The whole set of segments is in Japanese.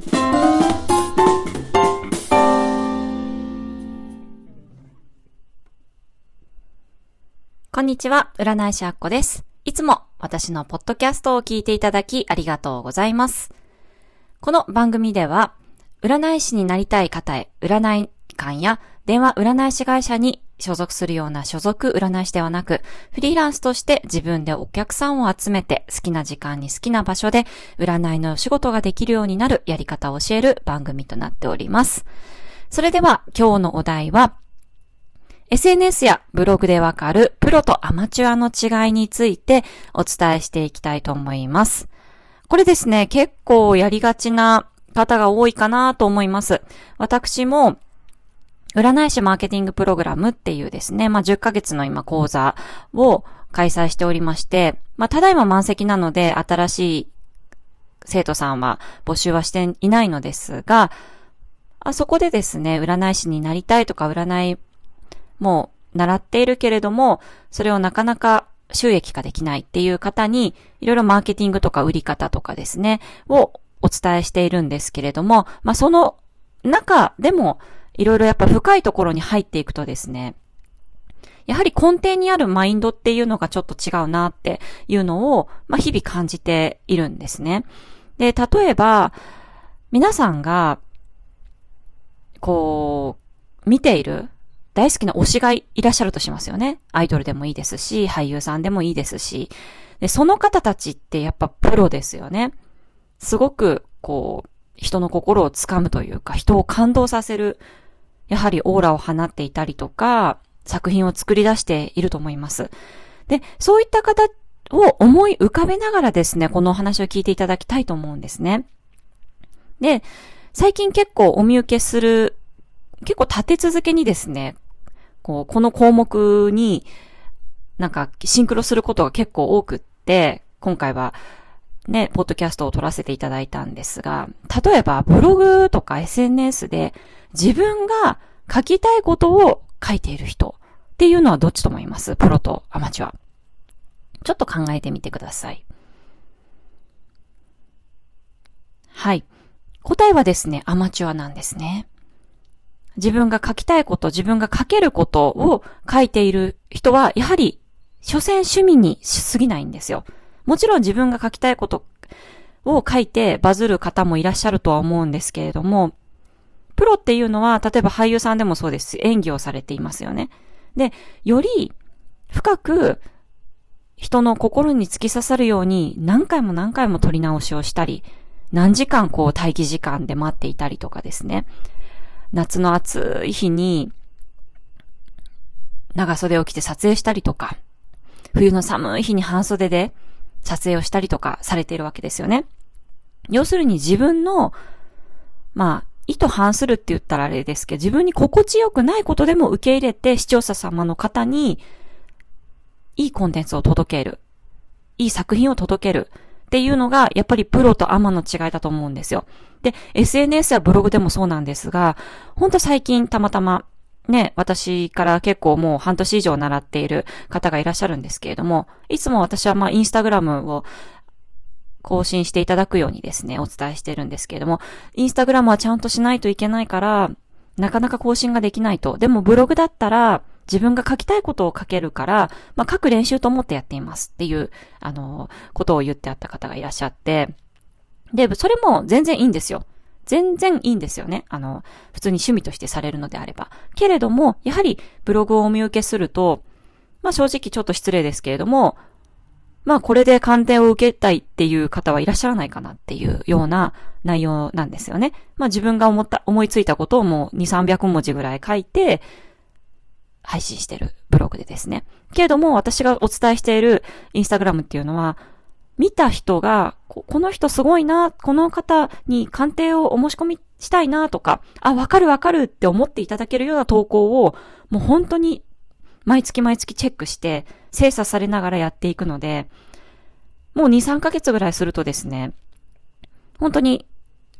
こんにちは、占い師あっこです。いつも私のポッドキャストを聞いていただきありがとうございます。この番組では、占い師になりたい方へ、占い館や電話占い師会社に所属するような所属占い師ではなく、フリーランスとして自分でお客さんを集めて好きな時間に好きな場所で占いの仕事ができるようになるやり方を教える番組となっております。それでは今日のお題は、SNS やブログでわかるプロとアマチュアの違いについてお伝えしていきたいと思います。これですね、結構やりがちな方が多いかなと思います。私も占い師マーケティングプログラムっていうですね、まあ、10ヶ月の今講座を開催しておりまして、まあ、ただいま満席なので、新しい生徒さんは募集はしていないのですが、あそこでですね、占い師になりたいとか、占いも習っているけれども、それをなかなか収益化できないっていう方に、いろいろマーケティングとか売り方とかですね、をお伝えしているんですけれども、まあ、その中でも、いろいろやっぱ深いところに入っていくとですね、やはり根底にあるマインドっていうのがちょっと違うなっていうのを、まあ、日々感じているんですね。で、例えば、皆さんが、こう、見ている大好きな推しがいらっしゃるとしますよね。アイドルでもいいですし、俳優さんでもいいですし。で、その方たちってやっぱプロですよね。すごく、こう、人の心をつかむというか、人を感動させるやはりオーラを放っていたりとか、作品を作り出していると思います。で、そういった方を思い浮かべながらですね、このお話を聞いていただきたいと思うんですね。で、最近結構お見受けする、結構立て続けにですね、こう、この項目になんかシンクロすることが結構多くって、今回はね、ポッドキャストを撮らせていただいたんですが、例えばブログとか SNS で自分が書きたいことを書いている人っていうのはどっちと思います？プロとアマチュア。ちょっと考えてみてください。はい。答えはですね、アマチュアなんですね。自分が書きたいこと、自分が書けることを書いている人は、やはり、所詮趣味にしすぎないんですよ。もちろん自分が書きたいことを書いてバズる方もいらっしゃるとは思うんですけれども、プロっていうのは、例えば俳優さんでもそうです。演技をされていますよね。で、より深く人の心に突き刺さるように何回も何回も撮り直しをしたり、何時間こう待機時間で待っていたりとかですね。夏の暑い日に長袖を着て撮影したりとか、冬の寒い日に半袖で撮影をしたりとかされているわけですよね。要するに自分の、まあ、意図反するって言ったらあれですけど、自分に心地よくないことでも受け入れて視聴者様の方に、いいコンテンツを届ける。いい作品を届ける。っていうのが、やっぱりプロとアマの違いだと思うんですよ。で、SNS やブログでもそうなんですが、ほんと最近たまたま、ね、私から結構もう半年以上習っている方がいらっしゃるんですけれども、いつも私はまあインスタグラムを更新していただくようにですね、お伝えしてるんですけれども、インスタグラムはちゃんとしないといけないから、なかなか更新ができないと。でもブログだったら、自分が書きたいことを書けるから、まあ、書く練習と思ってやっていますっていう、あの、ことを言ってあった方がいらっしゃって、で、それも全然いいんですよ。全然いいんですよね。あの、普通に趣味としてされるのであれば。けれども、やはりブログをお見受けすると、まあ正直ちょっと失礼ですけれども、まあこれで鑑定を受けたいっていう方はいらっしゃらないかなっていうような内容なんですよね。まあ自分が思った、思いついたことをもう2、300文字ぐらい書いて、配信してるブログでですね。けれども私がお伝えしているインスタグラムっていうのは、見た人が、この人すごいな、この方に鑑定をお申し込みしたいなとか、あ、わかるわかるって思っていただけるような投稿を、もう本当に毎月毎月チェックして、精査されながらやっていくので、もう2、3ヶ月ぐらいするとですね、本当に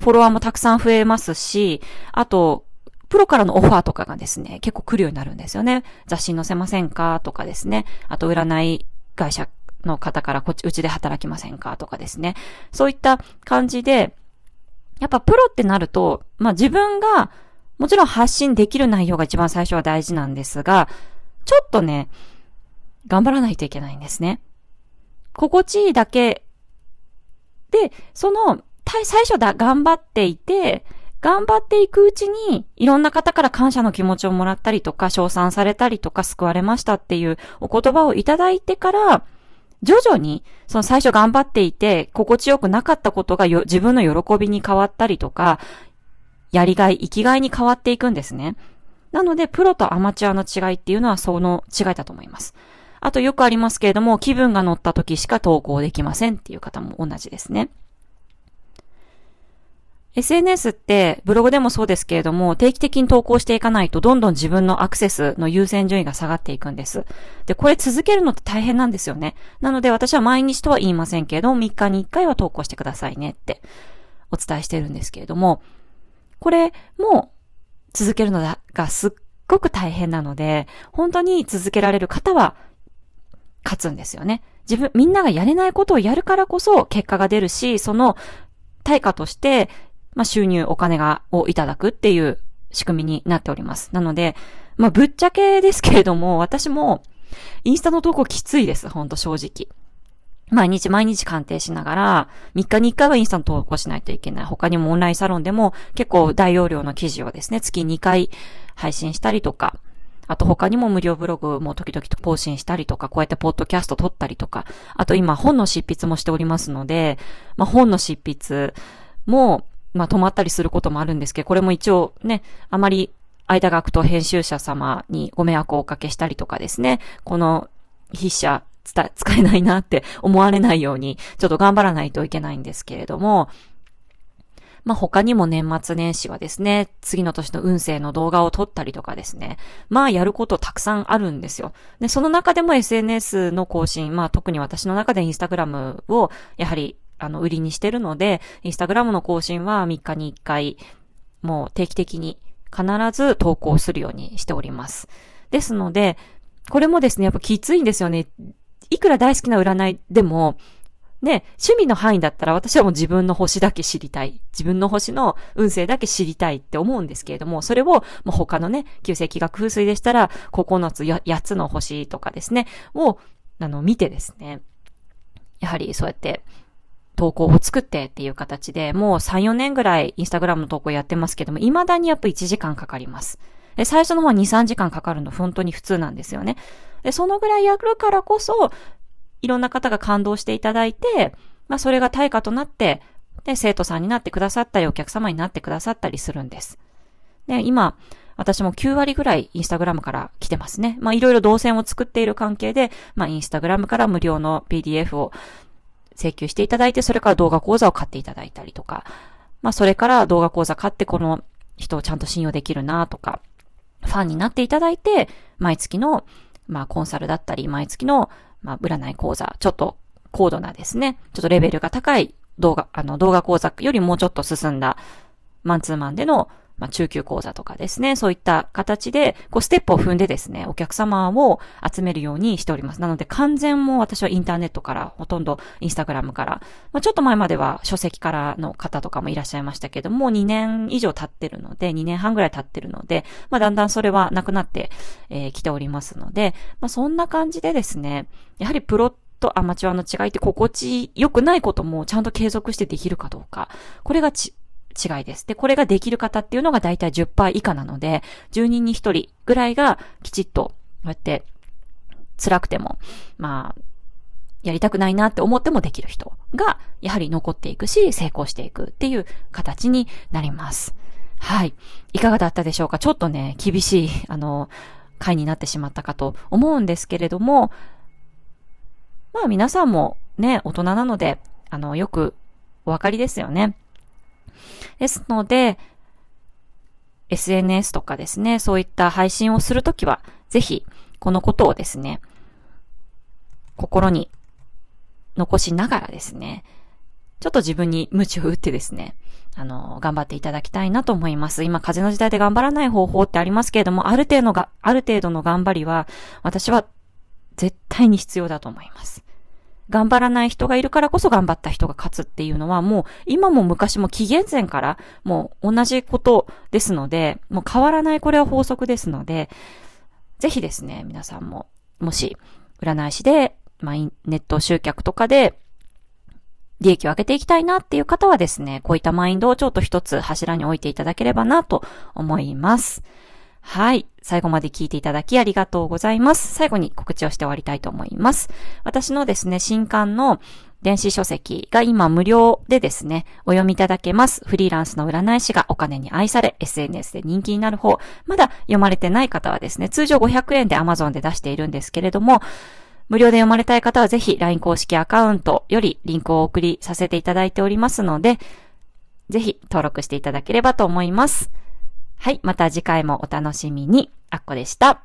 フォロワーもたくさん増えますし、あと、プロからのオファーとかがですね、結構来るようになるんですよね。雑誌載せませんかとかですね。あと、占い会社の方からこっち、うちで働きませんかとかですね。そういった感じで、やっぱプロってなると、まあ自分がもちろん発信できる内容が一番最初は大事なんですが、ちょっとね、頑張らないといけないんですね。心地いいだけで、その、最初だ、頑張っていて、頑張っていくうちに、いろんな方から感謝の気持ちをもらったりとか、称賛されたりとか、救われましたっていうお言葉をいただいてから、徐々に、その最初頑張っていて、心地よくなかったことがよ自分の喜びに変わったりとか、やりがい、生きがいに変わっていくんですね。なので、プロとアマチュアの違いっていうのはその違いだと思います。あとよくありますけれども、気分が乗った時しか投稿できませんっていう方も同じですね。SNS ってブログでもそうですけれども、定期的に投稿していかないとどんどん自分のアクセスの優先順位が下がっていくんです。で、これ続けるのって大変なんですよね。なので私は毎日とは言いませんけれども、3日に1回は投稿してくださいねってお伝えしてるんですけれども、これも続けるのがすっごく大変なので、本当に続けられる方は勝つんですよね。自分、みんながやれないことをやるからこそ結果が出るし、その対価としてまあ、収入、お金が、をいただくっていう仕組みになっております。なので、まあ、ぶっちゃけですけれども、私も、インスタの投稿きついです、ほんと正直。毎日毎日鑑定しながら、3日に1回はインスタの投稿しないといけない。他にもオンラインサロンでも結構大容量の記事をですね、月2回配信したりとか、あと他にも無料ブログも時々と更新したりとか、こうやってポッドキャスト撮ったりとか、あと今本の執筆もしておりますので、まあ本の執筆も、まあ止まったりすることもあるんですけど、これも一応ね、あまり間が空くと編集者様にご迷惑をおかけしたりとかですね、この筆者使えないなって思われないように、ちょっと頑張らないといけないんですけれども、まあ、他にも年末年始はですね、次の年の運勢の動画を撮ったりとかですね、まあやることたくさんあるんですよ。で、その中でも SNS の更新、まあ特に私の中でインスタグラムをやはりあの、売りにしてるので、インスタグラムの更新は3日に1回、もう定期的に必ず投稿するようにしております。ですので、これもですね、やっぱきついんですよね。いくら大好きな占いでも、ね、趣味の範囲だったら私はもう自分の星だけ知りたい。自分の星の運勢だけ知りたいって思うんですけれども、それをもう他のね、旧世紀学風水でしたら、9つ8つの星とかですね、を、あの、見てですね、やはりそうやって投稿を作ってっていう形で、もう3、4年ぐらいインスタグラムの投稿やってますけども、未だにやっぱ1時間かかります。で、最初の方は2、3時間かかるの本当に普通なんですよね。で、そのぐらいやるからこそ、いろんな方が感動していただいて、まあそれが対価となって、で、生徒さんになってくださったり、お客様になってくださったりするんです。で、今、私も9割ぐらいインスタグラムから来てますね。まあいろいろ動線を作っている関係で、まあインスタグラムから無料の PDF を請求していただいて、それから動画講座を買っていただいたりとか、まあそれから動画講座買ってこの人をちゃんと信用できるなとか、ファンになっていただいて、毎月の、まあコンサルだったり、毎月の、まあ占い講座、ちょっと高度なですね、ちょっとレベルが高い動画、あの動画講座よりもうちょっと進んだマンツーマンでのまあ、中級講座とかですね、そういった形で、こう、ステップを踏んでですね、お客様を集めるようにしております。なので、完全も私はインターネットから、ほとんどインスタグラムから、まあ、ちょっと前までは書籍からの方とかもいらっしゃいましたけども、2年以上経ってるので、2年半ぐらい経ってるので、まあ、だんだんそれはなくなってき、えー、来ておりますので、まあ、そんな感じでですね、やはりプロとアマチュアの違いって心地良くないこともちゃんと継続してできるかどうか。これがち、違いです。で、これができる方っていうのがだいたい10%以下なので、10人に1人ぐらいがきちっと、こうやって辛くても、まあ、やりたくないなって思ってもできる人が、やはり残っていくし、成功していくっていう形になります。はい。いかがだったでしょうか？ちょっとね、厳しい、あの、回になってしまったかと思うんですけれども、まあ皆さんもね、大人なので、あの、よくお分かりですよね。ですので、SNS とかですね、そういった配信をするときは、ぜひ、このことをですね、心に残しながらですね、ちょっと自分に鞭を打ってですね、あの、頑張っていただきたいなと思います。今、風の時代で頑張らない方法ってありますけれども、ある程度が、ある程度の頑張りは、私は絶対に必要だと思います。頑張らない人がいるからこそ頑張った人が勝つっていうのはもう今も昔も紀元前からもう同じことですので、もう変わらないこれは法則ですので、ぜひですね、皆さんも、もし占い師で、まあ、ネット集客とかで利益を上げていきたいなっていう方はですね、こういったマインドをちょっと一つ柱に置いていただければなと思います。はい。最後まで聞いていただきありがとうございます。最後に告知をして終わりたいと思います。私のですね、新刊の電子書籍が今無料でですね、お読みいただけます。フリーランスの占い師がお金に愛され、SNS で人気になる方。まだ読まれてない方はですね、通常500円で Amazon で出しているんですけれども、無料で読まれたい方はぜひ LINE 公式アカウントよりリンクをお送りさせていただいておりますので、ぜひ登録していただければと思います。はい、また次回もお楽しみに。あっこでした。